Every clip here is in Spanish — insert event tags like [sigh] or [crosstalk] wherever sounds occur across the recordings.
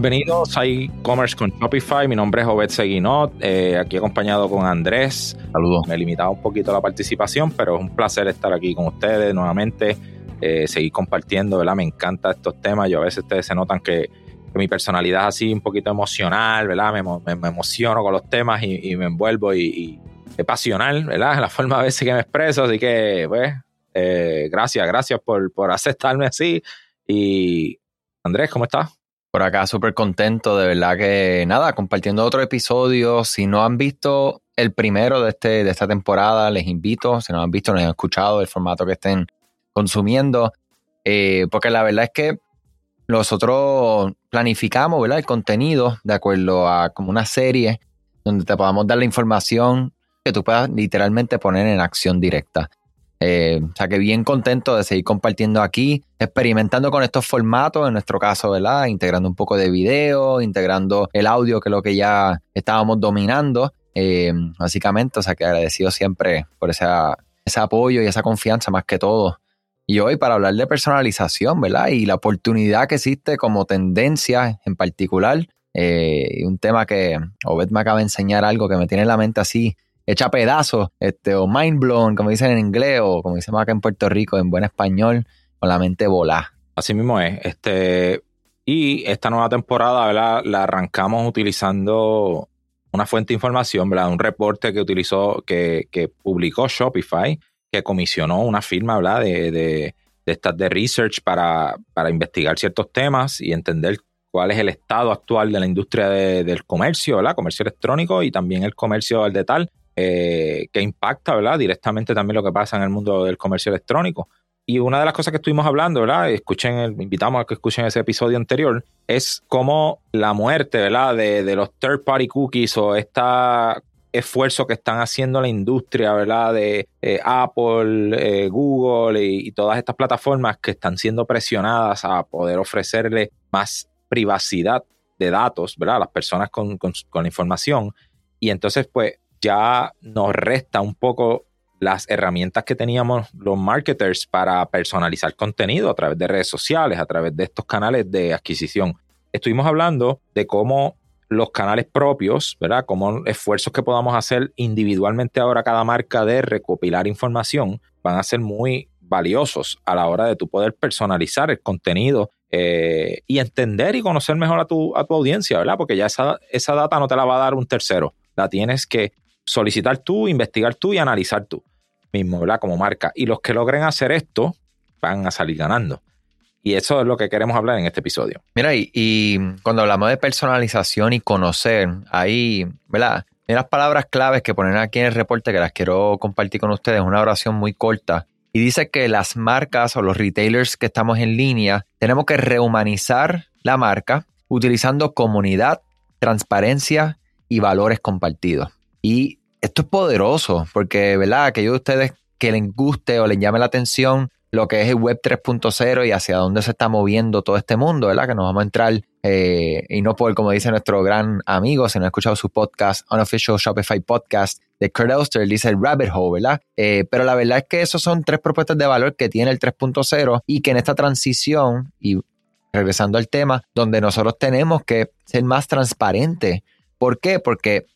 Bienvenidos a e-commerce con Shopify. Mi nombre es Obed Seguinot, eh, aquí acompañado con Andrés. Saludos. Me he limitado un poquito la participación, pero es un placer estar aquí con ustedes nuevamente, eh, seguir compartiendo, ¿verdad? Me encantan estos temas. Yo a veces ustedes se notan que, mi personalidad es así un poquito emocional, ¿verdad? Me, me, emociono con los temas y, me envuelvo y, es pasional, ¿verdad? La forma a veces que me expreso, así que, pues, eh, gracias, gracias por, por aceptarme así. Y Andrés, ¿cómo estás? Por acá súper contento, de verdad que nada, compartiendo otro episodio. Si no han visto el primero de, este, de esta temporada, les invito, si no han visto, no han escuchado el formato que estén consumiendo, eh, porque la verdad es que nosotros planificamos ¿verdad? el contenido de acuerdo a como una serie donde te podamos dar la información que tú puedas literalmente poner en acción directa. Eh, o sea que bien contento de seguir compartiendo aquí, experimentando con estos formatos, en nuestro caso, ¿verdad? Integrando un poco de video, integrando el audio, que es lo que ya estábamos dominando, eh, básicamente. O sea que agradecido siempre por ese apoyo y esa confianza más que todo. Y hoy para hablar de personalización, ¿verdad? Y la oportunidad que existe como tendencia en particular. Eh, un tema que Obed me acaba de enseñar algo que me tiene en la mente así hecha pedazos, este, o mind blown, como dicen en inglés, o como dicen acá en Puerto Rico, en buen español, con la mente volada. Así mismo es. Este, y esta nueva temporada, La arrancamos utilizando una fuente de información, ¿verdad? Un reporte que utilizó, que, que publicó Shopify, que comisionó una firma, ¿verdad? De, de, de estas de research para, para investigar ciertos temas y entender cuál es el estado actual de la industria del comercio, ¿verdad? Comercio electrónico y también el comercio al detalle eh, que impacta, ¿verdad? Directamente también lo que pasa en el mundo del comercio electrónico. Y una de las cosas que estuvimos hablando, ¿verdad? Escuchen, el, invitamos a que escuchen ese episodio anterior, es cómo la muerte, ¿verdad? De, los third party cookies o este esfuerzo que están haciendo la industria, ¿verdad? De eh, Apple, eh, Google y, todas estas plataformas que están siendo presionadas a poder ofrecerle más privacidad de datos, ¿verdad? Las personas con, con la información. Y entonces, pues, ya nos resta un poco las herramientas que teníamos los marketers para personalizar contenido a través de redes sociales, a través de estos canales de adquisición. Estuvimos hablando de cómo los canales propios, ¿verdad? Como esfuerzos que podamos hacer individualmente ahora cada marca de recopilar información van a ser muy valiosos a la hora de tu poder personalizar el contenido eh, y entender y conocer mejor a tu, a tu audiencia, ¿verdad? Porque ya esa, esa data no te la va a dar un tercero, la tienes que solicitar tú, investigar tú y analizar tú mismo, ¿verdad? Como marca. Y los que logren hacer esto van a salir ganando. Y eso es lo que queremos hablar en este episodio. Mira, y, cuando hablamos de personalización y conocer, ahí, ¿verdad? Mira las palabras claves que ponen aquí en el reporte que las quiero compartir con ustedes, una oración muy corta. Y dice que las marcas o los retailers que estamos en línea tenemos que rehumanizar la marca utilizando comunidad, transparencia y valores compartidos. Y esto es poderoso porque, ¿verdad? Aquellos de ustedes que les guste o les llame la atención lo que es el Web 3.0 y hacia dónde se está moviendo todo este mundo, ¿verdad? Que nos vamos a entrar eh, y no por, como dice nuestro gran amigo, si no ha escuchado su podcast, Unofficial Shopify Podcast de Kurt Elster, dice el Rabbit Hole, ¿verdad? Eh, pero la verdad es que esos son tres propuestas de valor que tiene el 3.0 y que en esta transición, y regresando al tema, donde nosotros tenemos que ser más transparentes. ¿Por qué? Porque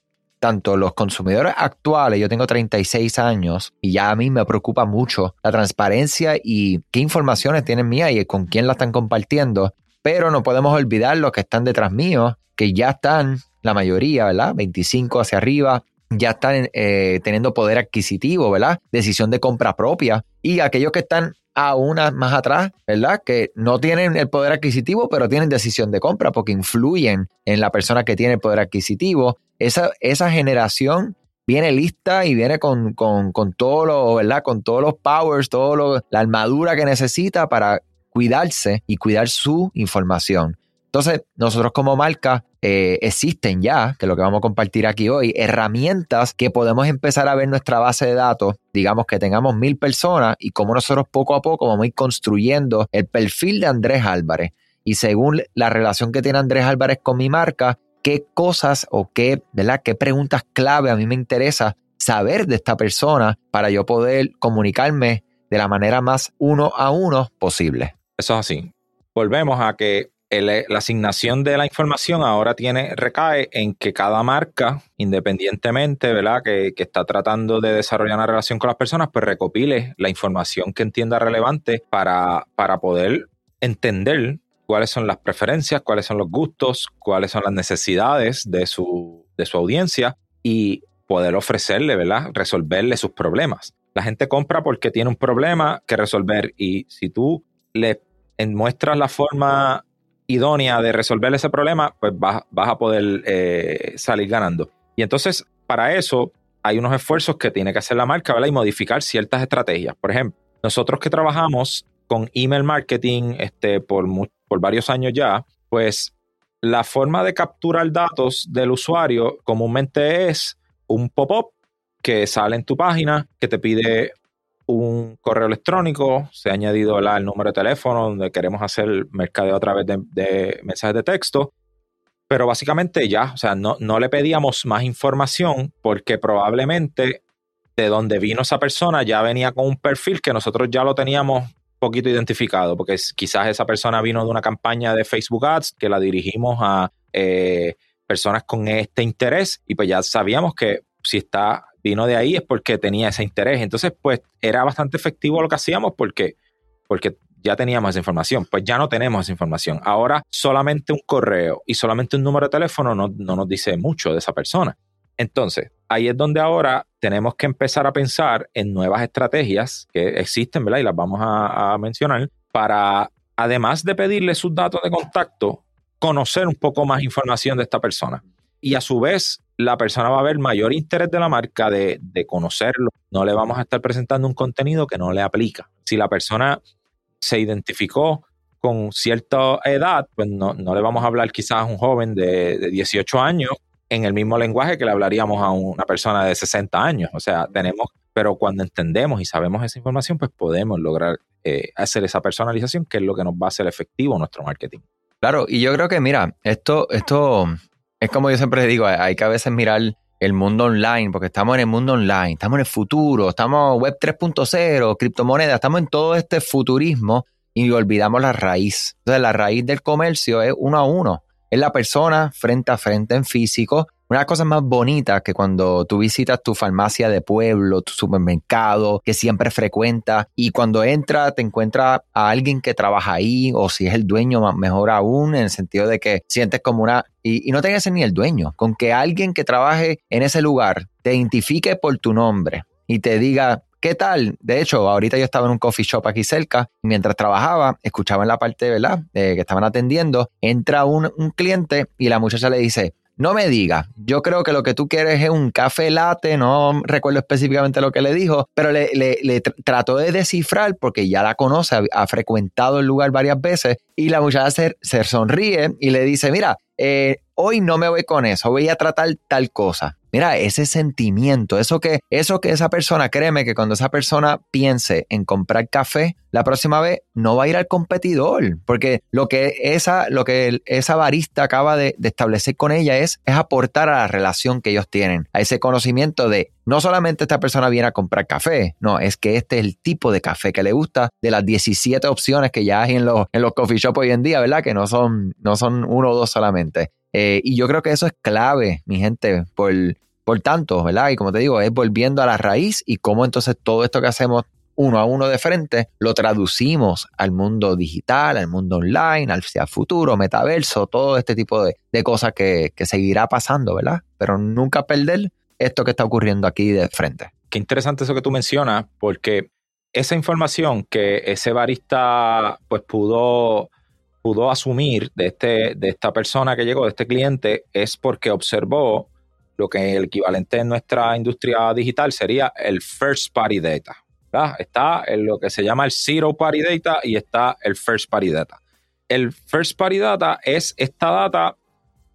tanto los consumidores actuales, yo tengo 36 años y ya a mí me preocupa mucho la transparencia y qué informaciones tienen mía y con quién la están compartiendo, pero no podemos olvidar los que están detrás mío, que ya están, la mayoría, ¿verdad? 25 hacia arriba, ya están eh, teniendo poder adquisitivo, ¿verdad? Decisión de compra propia. Y aquellos que están a una más atrás, ¿verdad? Que no tienen el poder adquisitivo, pero tienen decisión de compra porque influyen en la persona que tiene el poder adquisitivo esa, generación viene lista y viene con, con, con todo lo, ¿verdad? Con todos los powers, toda la armadura que necesita para cuidarse y cuidar su información. Entonces, nosotros como marca eh, existen ya, que es lo que vamos a compartir aquí hoy, herramientas que podemos empezar a ver nuestra base de datos, digamos que tengamos mil personas y como nosotros poco a poco vamos a ir construyendo el perfil de Andrés Álvarez. Y según la relación que tiene Andrés Álvarez con mi marca, qué cosas o qué, ¿verdad? qué preguntas clave a mí me interesa saber de esta persona para yo poder comunicarme de la manera más uno a uno posible. Eso es así. Volvemos a que la asignación de la información ahora tiene, recae en que cada marca, independientemente, ¿verdad? Que, que, está tratando de desarrollar una relación con las personas, pues recopile la información que entienda relevante para, para poder entender cuáles son las preferencias, cuáles son los gustos, cuáles son las necesidades de su, de su audiencia y poder ofrecerle, ¿verdad? Resolverle sus problemas. La gente compra porque tiene un problema que resolver y si tú le muestras la forma idónea de resolver ese problema, pues vas, a poder eh, salir ganando. Y entonces, para eso, hay unos esfuerzos que tiene que hacer la marca, ¿verdad? Y modificar ciertas estrategias. Por ejemplo, nosotros que trabajamos con email marketing este, por, por varios años ya, pues la forma de capturar datos del usuario comúnmente es un pop-up que sale en tu página, que te pide un correo electrónico, se ha añadido el número de teléfono donde queremos hacer mercadeo a través de, mensajes de texto, pero básicamente ya, o sea, no, no le pedíamos más información porque probablemente de donde vino esa persona ya venía con un perfil que nosotros ya lo teníamos poquito identificado, porque quizás esa persona vino de una campaña de Facebook Ads que la dirigimos a eh, personas con este interés y pues ya sabíamos que si está vino de ahí es porque tenía ese interés. Entonces, pues era bastante efectivo lo que hacíamos porque, porque ya teníamos esa información. Pues ya no tenemos esa información. Ahora solamente un correo y solamente un número de teléfono no, nos dice mucho de esa persona. Entonces, ahí es donde ahora tenemos que empezar a pensar en nuevas estrategias que existen, ¿verdad? Y las vamos a, mencionar para, además de pedirle sus datos de contacto, conocer un poco más información de esta persona. Y a su vez, la persona va a ver mayor interés de la marca de, conocerlo. No le vamos a estar presentando un contenido que no le aplica. Si la persona se identificó con cierta edad, pues no, le vamos a hablar quizás a un joven de, 18 años en el mismo lenguaje que le hablaríamos a una persona de 60 años. O sea, tenemos, pero cuando entendemos y sabemos esa información, pues podemos lograr eh, hacer esa personalización, que es lo que nos va a hacer efectivo nuestro marketing. Claro, y yo creo que, mira, esto, esto es como yo siempre digo, hay que a veces mirar el mundo online, porque estamos en el mundo online, estamos en el futuro, estamos web 3.0, criptomonedas, estamos en todo este futurismo y olvidamos la raíz. Entonces la raíz del comercio es uno a uno, es la persona frente a frente en físico. Una de las cosas más bonitas que cuando tú visitas tu farmacia de pueblo, tu supermercado, que siempre frecuentas, y cuando entras te encuentras a alguien que trabaja ahí, o si es el dueño, mejor aún, en el sentido de que sientes como una... Y, no tengas ni el dueño, con que alguien que trabaje en ese lugar te identifique por tu nombre y te diga, ¿Qué tal? De hecho, ahorita yo estaba en un coffee shop aquí cerca, mientras trabajaba, escuchaba en la parte, ¿verdad?, que estaban atendiendo, entra un, cliente y la muchacha le dice, no me diga, yo creo que lo que tú quieres es un café latte, no recuerdo específicamente lo que le dijo, pero le, trató de descifrar porque ya la conoce, ha, frecuentado el lugar varias veces y la muchacha se, se sonríe y le dice, mira, eh, hoy no me voy con eso, voy a tratar tal cosa. Mira, ese sentimiento, eso que, eso que esa persona, créeme que cuando esa persona piense en comprar café, la próxima vez no va a ir al competidor, porque lo que esa, lo que esa barista acaba de, establecer con ella es, es aportar a la relación que ellos tienen, a ese conocimiento de no solamente esta persona viene a comprar café, no, es que este es el tipo de café que le gusta de las 17 opciones que ya hay en los, en los coffee shops hoy en día, ¿verdad? Que no son, no son uno o dos solamente. Eh, y yo creo que eso es clave, mi gente, por, por tanto, ¿verdad? Y como te digo, es volviendo a la raíz y cómo entonces todo esto que hacemos uno a uno de frente, lo traducimos al mundo digital, al mundo online, al futuro, metaverso, todo este tipo de, cosas que, que, seguirá pasando, ¿verdad? Pero nunca perder esto que está ocurriendo aquí de frente. Qué interesante eso que tú mencionas, porque esa información que ese barista pues pudo pudo asumir de, este, de esta persona que llegó, de este cliente, es porque observó lo que el equivalente en nuestra industria digital sería el first party data. Está en lo que se llama el zero party data y está el first party data. El first party data es esta data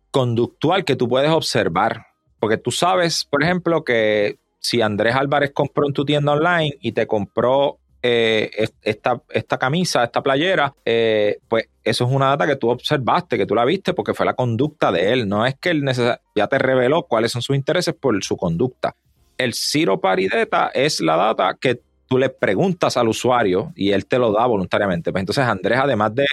conductual que tú puedes observar. Porque tú sabes, por ejemplo, que si Andrés Álvarez compró en tu tienda online y te compró eh, esta, esta, camisa, esta playera, eh, pues eso es una data que tú observaste, que tú la viste porque fue la conducta de él. No es que él ya te reveló cuáles son sus intereses por su conducta. El Zero Party Data es la data que tú le preguntas al usuario y él te lo da voluntariamente. Pues entonces Andrés, además de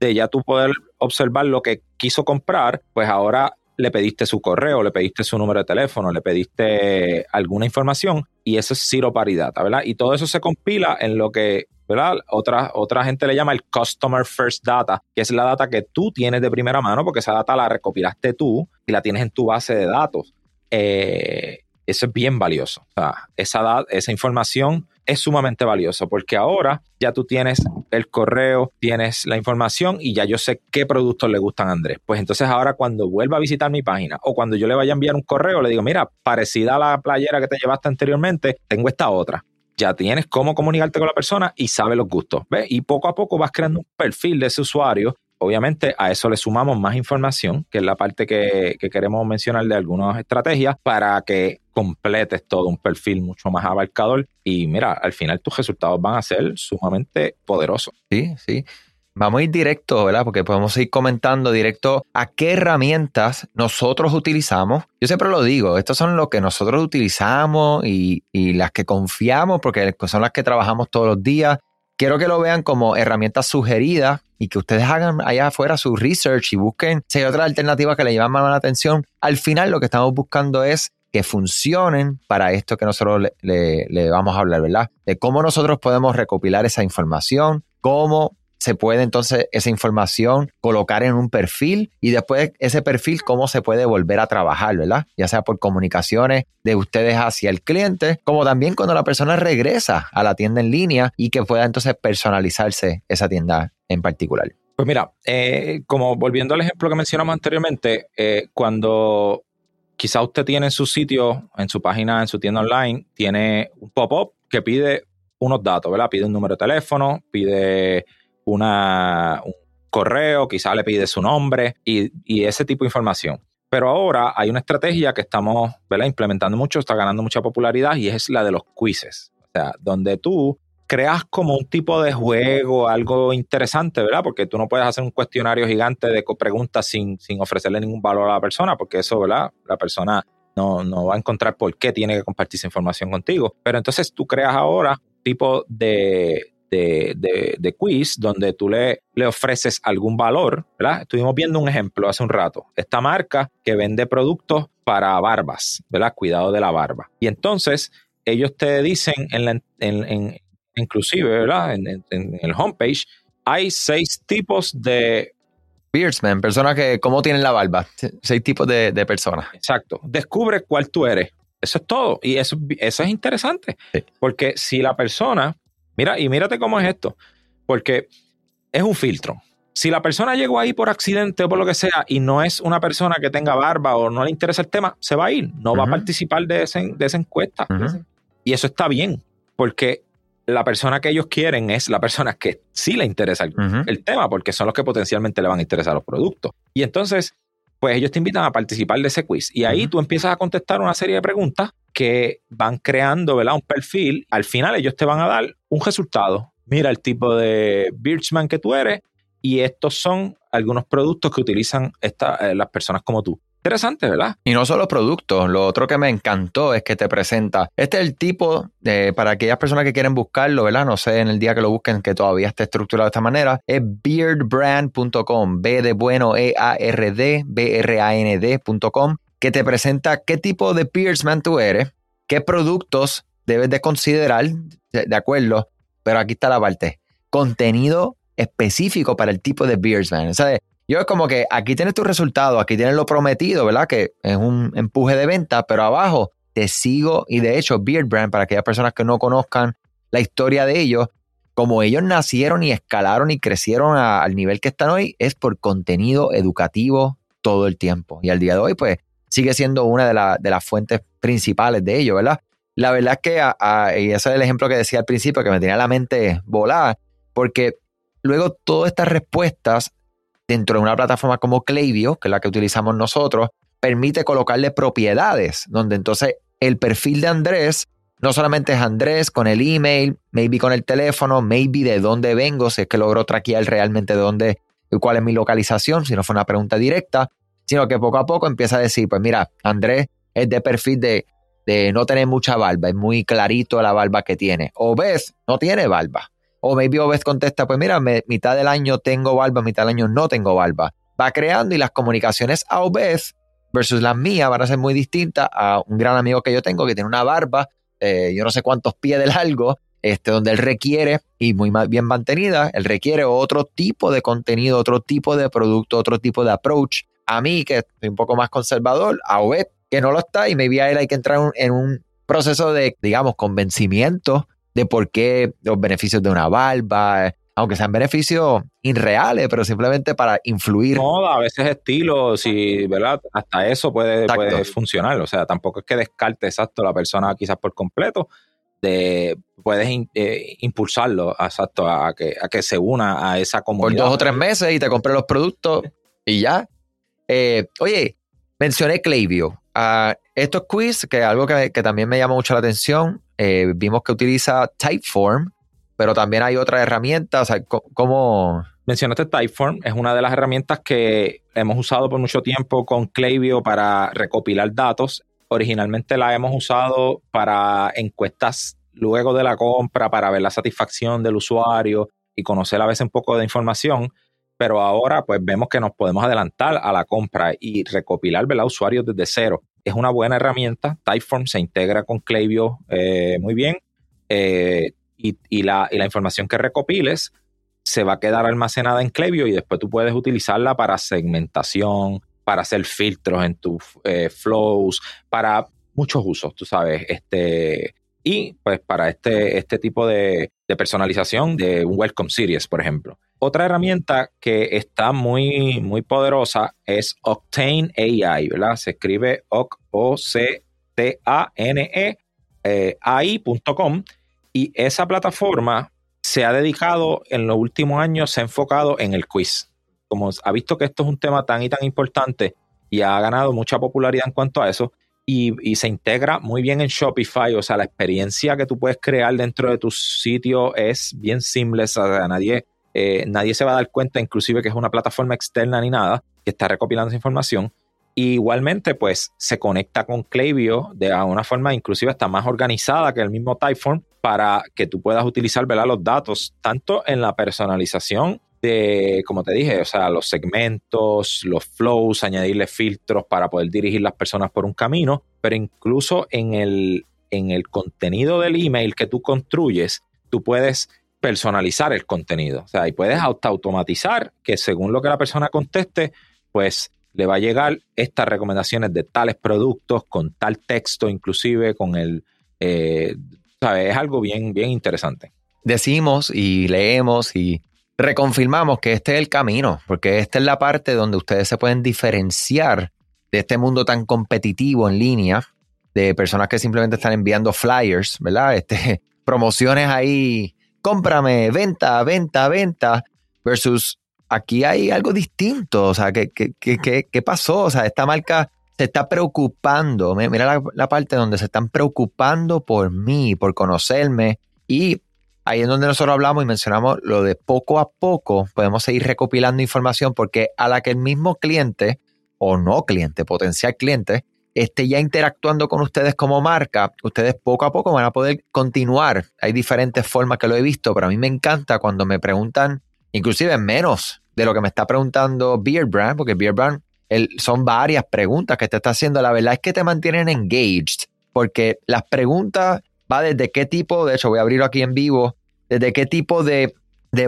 de ya tú poder observar lo que quiso comprar, pues ahora le pediste su correo, le pediste su número de teléfono, le pediste alguna información y eso es cero paridad, ¿verdad? Y todo eso se compila en lo que, ¿verdad? Otra, otra gente le llama el Customer First Data, que es la data que tú tienes de primera mano porque esa data la recopilaste tú y la tienes en tu base de datos. Eh, eso es bien valioso. O sea, esa, esa información es sumamente valioso porque ahora ya tú tienes el correo, tienes la información y ya yo sé qué productos le gustan a Andrés. Pues entonces ahora cuando vuelva a visitar mi página o cuando yo le vaya a enviar un correo, le digo, mira, parecida a la playera que te llevaste anteriormente, tengo esta otra. Ya tienes cómo comunicarte con la persona y sabe los gustos. ¿ves? Y poco a poco vas creando un perfil de ese usuario Obviamente a eso le sumamos más información, que es la parte que, queremos mencionar de algunas estrategias para que completes todo un perfil mucho más abarcador y mira, al final tus resultados van a ser sumamente poderosos. Sí, sí. Vamos a ir directo, ¿verdad? Porque podemos ir comentando directo a qué herramientas nosotros utilizamos. Yo siempre lo digo, estas son lo que nosotros utilizamos y, y las que confiamos porque son las que trabajamos todos los días quiero que lo vean como herramientas sugeridas y que ustedes hagan allá afuera su research y busquen si hay otra alternativa que le llaman más la atención. Al final lo que estamos buscando es que funcionen para esto que nosotros le, le vamos a hablar, ¿verdad? De cómo nosotros podemos recopilar esa información, cómo se puede entonces esa información colocar en un perfil y después ese perfil cómo se puede volver a trabajar, ¿verdad? Ya sea por comunicaciones de ustedes hacia el cliente, como también cuando la persona regresa a la tienda en línea y que pueda entonces personalizarse esa tienda en particular. Pues mira, eh, como volviendo al ejemplo que mencionamos anteriormente, eh, cuando quizá usted tiene en su sitio, en su página, en su tienda online, tiene un pop-up que pide unos datos, ¿verdad? Pide un número de teléfono, pide una, un correo, quizá le pide su nombre y, ese tipo de información. Pero ahora hay una estrategia que estamos implementando mucho, está ganando mucha popularidad y es la de los quizzes. O sea, donde tú creas como un tipo de juego, algo interesante, ¿verdad? Porque tú no puedes hacer un cuestionario gigante de preguntas sin, sin ofrecerle ningún valor a la persona, porque eso, ¿verdad? La persona no, no, va a encontrar por qué tiene que compartir esa información contigo. Pero entonces tú creas ahora tipo de, de, quiz donde tú le, le, ofreces algún valor, ¿verdad? Estuvimos viendo un ejemplo hace un rato. Esta marca que vende productos para barbas, ¿verdad? Cuidado de la barba. Y entonces ellos te dicen en, la, en, inclusive, ¿verdad? En, el homepage, hay seis tipos de Beardsman, personas que, ¿cómo tienen la barba? Seis tipos de, personas. Exacto. Descubre cuál tú eres. Eso es todo. Y eso, eso es interesante. Porque si la persona Mira, y mírate cómo es esto, porque es un filtro. Si la persona llegó ahí por accidente o por lo que sea y no es una persona que tenga barba o no le interesa el tema, se va a ir, no va a participar de, esa encuesta. Y eso está bien, porque la persona que ellos quieren es la persona que sí le interesa el, tema, porque son los que potencialmente le van a interesar los productos. Y entonces, pues ellos te invitan a participar de ese quiz. Y ahí tú empiezas a contestar una serie de preguntas que van creando ¿verdad? un perfil. Al final ellos te van a dar un resultado. Mira el tipo de Birchman que tú eres y estos son algunos productos que utilizan eh, las personas como tú. Interesante, ¿verdad? Y no solo productos, lo otro que me encantó es que te presenta, este es el tipo de, para aquellas personas que quieren buscarlo, ¿verdad? No sé, en el día que lo busquen que todavía esté estructurado de esta manera, es beardbrand.com, B de bueno, E-A-R-D, B-R-A-N-D.com que te presenta qué tipo de Peersman tú eres, qué productos debes de considerar, de acuerdo, pero aquí está la parte, contenido específico para el tipo de Beersman. O sea, yo es como que aquí tienes tu resultado, aquí tienes lo prometido, ¿verdad? Que es un empuje de venta, pero abajo te sigo y de hecho Beard Brand, para aquellas personas que no conozcan la historia de ellos, como ellos nacieron y escalaron y crecieron al nivel que están hoy, es por contenido educativo todo el tiempo. Y al día de hoy, pues, sigue siendo una de, las fuentes principales de ello, ¿verdad? La verdad es que, y ese es el ejemplo que decía al principio, que me tenía la mente volada, porque luego todas estas respuestas dentro de una plataforma como Klaviyo, que es la que utilizamos nosotros, permite colocarle propiedades, donde entonces el perfil de Andrés no solamente es Andrés con el email, maybe con el teléfono, maybe de dónde vengo, si es que logro traquear realmente de dónde, cuál es mi localización, si no fue una pregunta directa, sino que poco a poco empieza a decir, pues mira, Andrés es de perfil de, no tener mucha barba, es muy clarito la barba que tiene. O ves, no tiene barba. O maybe Obed contesta, pues mira, mitad del año tengo barba, mitad del año no tengo barba. Va creando y las comunicaciones a Obed versus las mías van a ser muy distintas a un gran amigo que yo tengo que tiene una barba, eh, yo no sé cuántos pies de largo, este, donde él requiere, y muy bien mantenida, él requiere otro tipo de contenido, otro tipo de producto, otro tipo de approach. A mí, que soy un poco más conservador, a Obed, que no lo está, y maybe a él hay que entrar en un proceso de, digamos, convencimiento de por qué los beneficios de una barba, aunque sean beneficios irreales, pero simplemente para influir. No, a veces estilo, si, ¿verdad? Hasta eso puede, puede funcionar. O sea, tampoco es que descarte exacto la persona quizás por completo. De, puedes eh, impulsarlo exacto a que, a que se una a esa comunidad. Por dos o tres meses y te compré los productos y ya. Eh, oye, mencioné Klaviyo. Uh, estos quiz, que es algo que, también me llama mucho la atención, eh, vimos que utiliza Typeform pero también hay otras herramientas. ¿Cómo...? Mencionaste Typeform, es una de las herramientas que hemos usado por mucho tiempo con Klaviyo para recopilar datos. Originalmente la hemos usado para encuestas luego de la compra, para ver la satisfacción del usuario y conocer a veces un poco de información, pero ahora pues vemos que nos podemos adelantar a la compra y recopilar ¿verdad? usuarios desde cero. Es una buena herramienta. Typeform se integra con Klaviyo eh, muy bien. Eh, y, la, información que recopiles se va a quedar almacenada en Klaviyo y después tú puedes utilizarla para segmentación, para hacer filtros en tus eh, flows, para muchos usos, tú sabes. Este, y pues para este, este tipo de, personalización de un Welcome Series, por ejemplo. Otra herramienta que está muy, muy poderosa es Octane AI, ¿verdad? Se escribe O-C-T-A-N-E eh, AI.com y esa plataforma se ha dedicado en los últimos años, se ha enfocado en el quiz. Como ha visto que esto es un tema tan y tan importante y ha ganado mucha popularidad en cuanto a eso, y, se integra muy bien en Shopify. O sea, la experiencia que tú puedes crear dentro de tu sitio es bien simple. O sea, nadie, eh, nadie se va a dar cuenta, inclusive que es una plataforma externa ni nada, que está recopilando esa información. Igualmente, pues se conecta con Klaviyo de una forma inclusive está más organizada que el mismo Typeform para que tú puedas utilizar los datos tanto en la personalización de, como te dije, o sea, los segmentos, los flows, añadirle filtros para poder dirigir las personas por un camino, pero incluso en el, en el contenido del email que tú construyes, tú puedes personalizar el contenido, o sea, y puedes automatizar que según lo que la persona conteste, pues le va a llegar estas recomendaciones de tales productos con tal texto, inclusive con el, eh, ¿sabes? Es algo bien, bien interesante. Decimos y leemos y reconfirmamos que este es el camino, porque esta es la parte donde ustedes se pueden diferenciar de este mundo tan competitivo en línea, de personas que simplemente están enviando flyers, ¿verdad? Este, [laughs] promociones ahí, cómprame, venta, venta, venta, versus aquí hay algo distinto. O sea, ¿qué, qué, pasó? O sea, esta marca se está preocupando. Mira la, parte donde se están preocupando por mí, por conocerme. Y ahí es donde nosotros hablamos y mencionamos lo de poco a poco podemos seguir recopilando información porque a la que el mismo cliente o no cliente, potencial cliente, esté ya interactuando con ustedes como marca, ustedes poco a poco van a poder continuar. Hay diferentes formas que lo he visto, pero a mí me encanta cuando me preguntan inclusive menos de lo que me está preguntando Beer Brand, porque Beer Brand son varias preguntas que te está haciendo. La verdad es que te mantienen engaged, porque las preguntas va desde qué tipo, de hecho voy a abrirlo aquí en vivo, desde qué tipo de,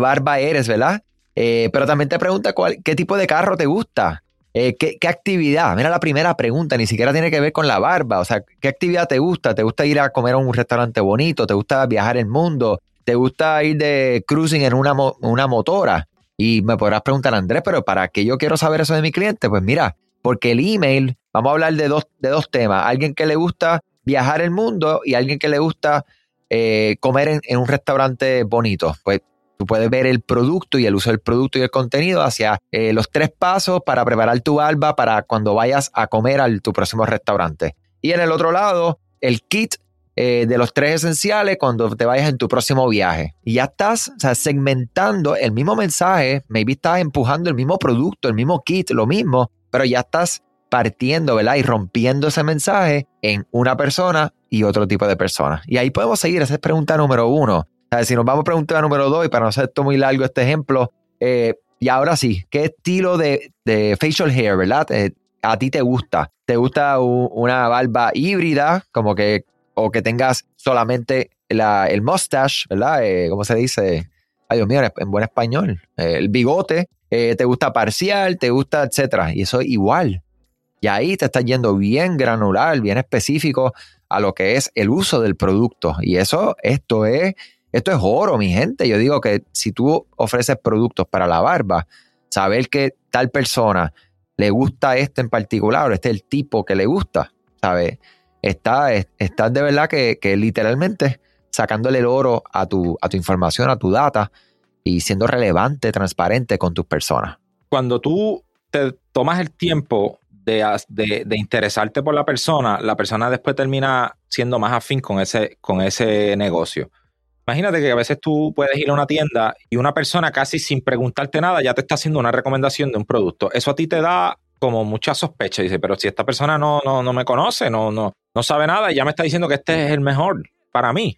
barba eres, ¿verdad? Eh, pero también te pregunta cuál, qué tipo de carro te gusta, eh, ¿qué, ¿qué, actividad. Mira la primera pregunta, ni siquiera tiene que ver con la barba, o sea, ¿qué actividad te gusta? ¿Te gusta ir a comer a un restaurante bonito? ¿Te gusta viajar el mundo? te gusta ir de cruising en una, una motora. Y me podrás preguntar, Andrés, pero ¿para qué yo quiero saber eso de mi cliente? Pues mira, porque el email, vamos a hablar de dos, de dos temas. Alguien que le gusta viajar el mundo y alguien que le gusta eh, comer en, un restaurante bonito. Pues tú puedes ver el producto y el uso del producto y el contenido hacia eh, los tres pasos para preparar tu alba para cuando vayas a comer a tu próximo restaurante. Y en el otro lado, el kit eh, de los tres esenciales cuando te vayas en tu próximo viaje. Y ya estás segmentando el mismo mensaje, maybe estás empujando el mismo producto, el mismo kit, lo mismo, pero ya estás partiendo, ¿verdad? Y rompiendo ese mensaje en una persona y otro tipo de persona. Y ahí podemos seguir, esa es pregunta número uno. Si nos vamos a preguntar número dos, y para no hacer esto muy largo este ejemplo, eh, y ahora sí, ¿qué estilo de, facial hair, verdad? Eh, a ti te gusta? ¿Te gusta una barba híbrida, como que, o que tengas solamente el mustache, ¿verdad? Eh, ¿Cómo se dice? Ay, Dios mío, en buen español. el bigote. ¿Te gusta parcial? ¿Te gusta, etcétera? Y eso es igual. Y ahí te estás yendo bien granular, bien específico a lo que es el uso del producto. Y eso, esto es, esto es oro, mi gente. Yo digo que si tú ofreces productos para la barba, saber que tal persona le gusta este en particular, o este es el tipo que le gusta, ¿sabes? Estás está de verdad que, que, literalmente sacándole el oro a tu, a tu información, a tu data y siendo relevante, transparente con tus personas. Cuando tú te tomas el tiempo de, interesarte por la persona, la persona después termina siendo más afín con ese, con ese negocio. Imagínate que a veces tú puedes ir a una tienda y una persona casi sin preguntarte nada ya te está haciendo una recomendación de un producto. Eso a ti te da como mucha sospecha. Dice, pero si esta persona no, no, no me conoce, no, no, no sabe nada y ya me está diciendo que este es el mejor para mí.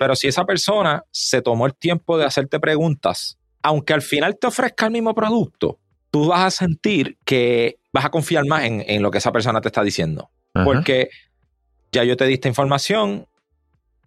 Pero si esa persona se tomó el tiempo de hacerte preguntas, aunque al final te ofrezca el mismo producto, tú vas a sentir que vas a confiar más en, lo que esa persona te está diciendo. Porque ya yo te di esta información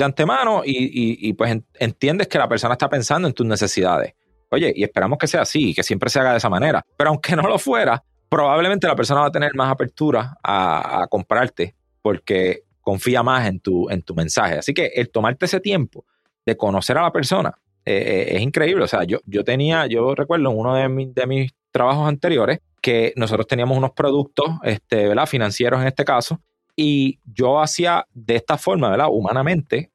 de antemano y, pues entiendes que la persona está pensando en tus necesidades. Oye, y esperamos que sea así, que siempre se haga de esa manera. Pero aunque [laughs] no lo fuera, probablemente la persona va a tener más apertura a, comprarte porque confía más en tu, en tu mensaje. Así que el tomarte ese tiempo de conocer a la persona eh, eh, es increíble. O sea, yo, yo tenía, yo recuerdo en uno de, de mis trabajos anteriores que nosotros teníamos unos productos este, ¿verdad? financieros en este caso, y yo hacía de esta forma, ¿verdad? humanamente,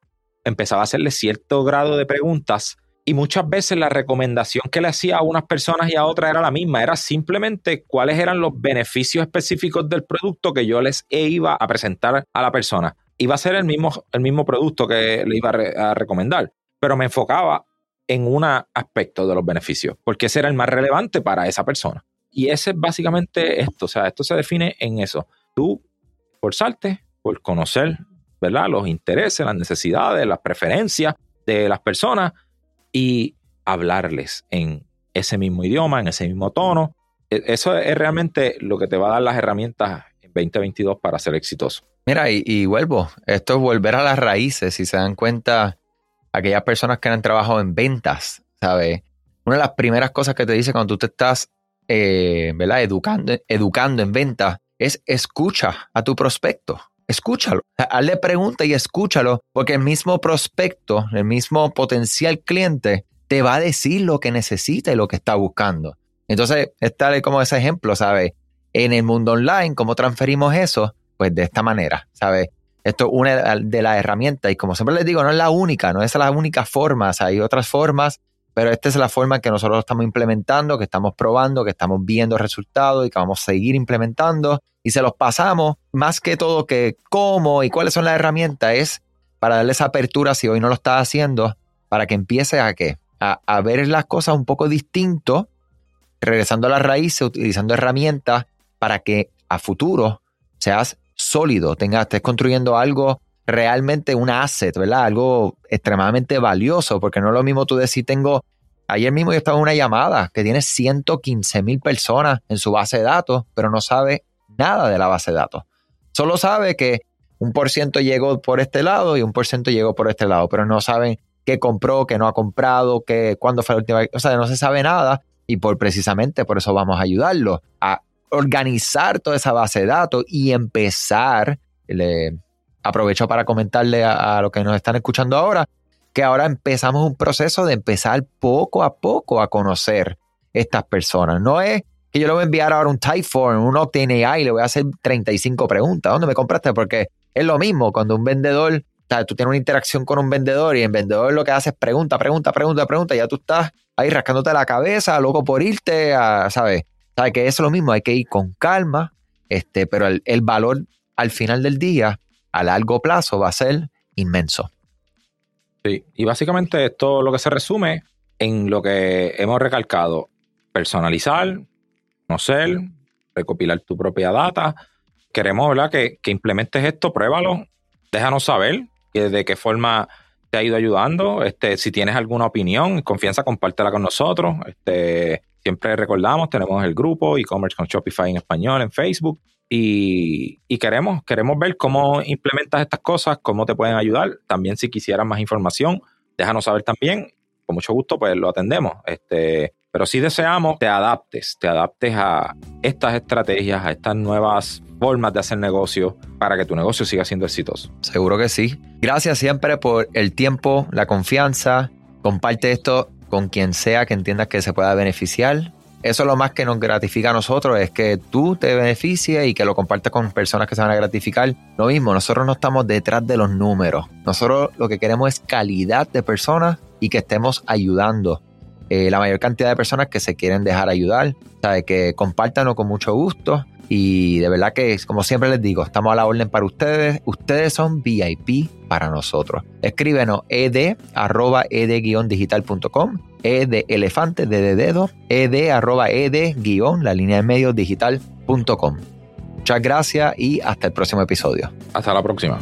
empezaba a hacerle cierto grado de preguntas y muchas veces la recomendación que le hacía a unas personas y a otras era la misma, era simplemente cuáles eran los beneficios específicos del producto que yo les iba a presentar a la persona. Iba a ser el mismo, el mismo producto que le iba a, a recomendar, pero me enfocaba en un aspecto de los beneficios, porque ese era el más relevante para esa persona. Y ese es básicamente esto, o sea, esto se define en eso. Tú esforzarte por conocer, ¿verdad? Los intereses, las necesidades, las preferencias de las personas y hablarles en ese mismo idioma, en ese mismo tono. E, eso es realmente lo que te va a dar las herramientas en 2022 para ser exitoso. Mira, y, vuelvo, esto es volver a las raíces, si se dan cuenta, aquellas personas que han trabajado en ventas, ¿sabes? Una de las primeras cosas que te dice cuando tú te estás, eh, ¿verdad? Educando, educando en ventas es escucha a tu prospecto. Escúchalo. Hazle pregunta y escúchalo, porque el mismo prospecto, el mismo potencial cliente, te va a decir lo que necesita y lo que está buscando. Entonces, es tal como ese ejemplo, ¿sabes? En el mundo online, ¿cómo transferimos eso? Pues de esta manera, ¿sabes? Esto es una de las herramientas y como siempre les digo, no es la única, no es la única forma, hay otras formas, pero esta es la forma que nosotros estamos implementando, que estamos probando, que estamos viendo resultados y que vamos a seguir implementando y se los pasamos más que todo que cómo y cuáles son las herramientas es para darles apertura si hoy no lo estás haciendo, para que empieces a qué? A, a ver las cosas un poco distinto, regresando a las raíces, utilizando herramientas para que a futuro seas sólido, tengas, estés construyendo algo realmente un asset, ¿verdad? Algo extremadamente valioso, porque no es lo mismo tú decir, tengo, ayer mismo yo estaba en una llamada que tiene 115 mil personas en su base de datos, pero no sabe nada de la base de datos. Solo sabe que un por ciento llegó por este lado y un por ciento llegó por este lado, pero no saben qué compró, qué no ha comprado, qué, cuándo fue la última o sea, no se sabe nada y por precisamente por eso vamos a ayudarlo a organizar toda esa base de datos y empezar, le aprovecho para comentarle a, los que nos están escuchando ahora, que ahora empezamos un proceso de empezar poco a poco a conocer estas personas. No es que yo le voy a enviar ahora un Typeform, un Octane AI y le voy a hacer 35 preguntas. ¿Dónde me compraste? Porque es lo mismo cuando un vendedor, o sea, tú tienes una interacción con un vendedor y el vendedor lo que hace es pregunta, pregunta, pregunta, pregunta, y ya tú estás ahí rascándote la cabeza, loco por irte, a, ¿sabes? ¿Sabe? Que es lo mismo, hay que ir con calma, este, pero el, valor al final del día, a largo plazo, va a ser inmenso. Sí, y básicamente esto lo que se resume en lo que hemos recalcado, personalizar, conocer, recopilar tu propia data. Queremos ¿verdad? Que, que implementes esto, pruébalo, déjanos saber de qué forma te ha ido ayudando. Este, si tienes alguna opinión, confianza, compártela con nosotros. Este, siempre recordamos, tenemos el grupo e-commerce con Shopify en español en Facebook. Y, queremos, queremos ver cómo implementas estas cosas, cómo te pueden ayudar. También si quisieras más información, déjanos saber también. Con mucho gusto, pues lo atendemos. Este, pero sí deseamos te adaptes, te adaptes a estas estrategias, a estas nuevas formas de hacer negocio para que tu negocio siga siendo exitoso. Seguro que sí. Gracias siempre por el tiempo, la confianza. Comparte esto con quien sea que entiendas que se pueda beneficiar. Eso es lo más que nos gratifica a nosotros, es que tú te beneficies y que lo compartas con personas que se van a gratificar. Lo mismo, nosotros no estamos detrás de los números. Nosotros lo que queremos es calidad de personas y que estemos ayudando. Eh, la mayor cantidad de personas que se quieren dejar ayudar, ¿sabe? que compártanlo con mucho gusto. Y de verdad que, como siempre les digo, estamos a la orden para ustedes. Ustedes son VIP para nosotros. Escríbenos ed arroba ed-digital.com ed de elefante, de dedo, ed arroba ed guion, la línea de medios digital.com. Muchas gracias y hasta el próximo episodio. Hasta la próxima.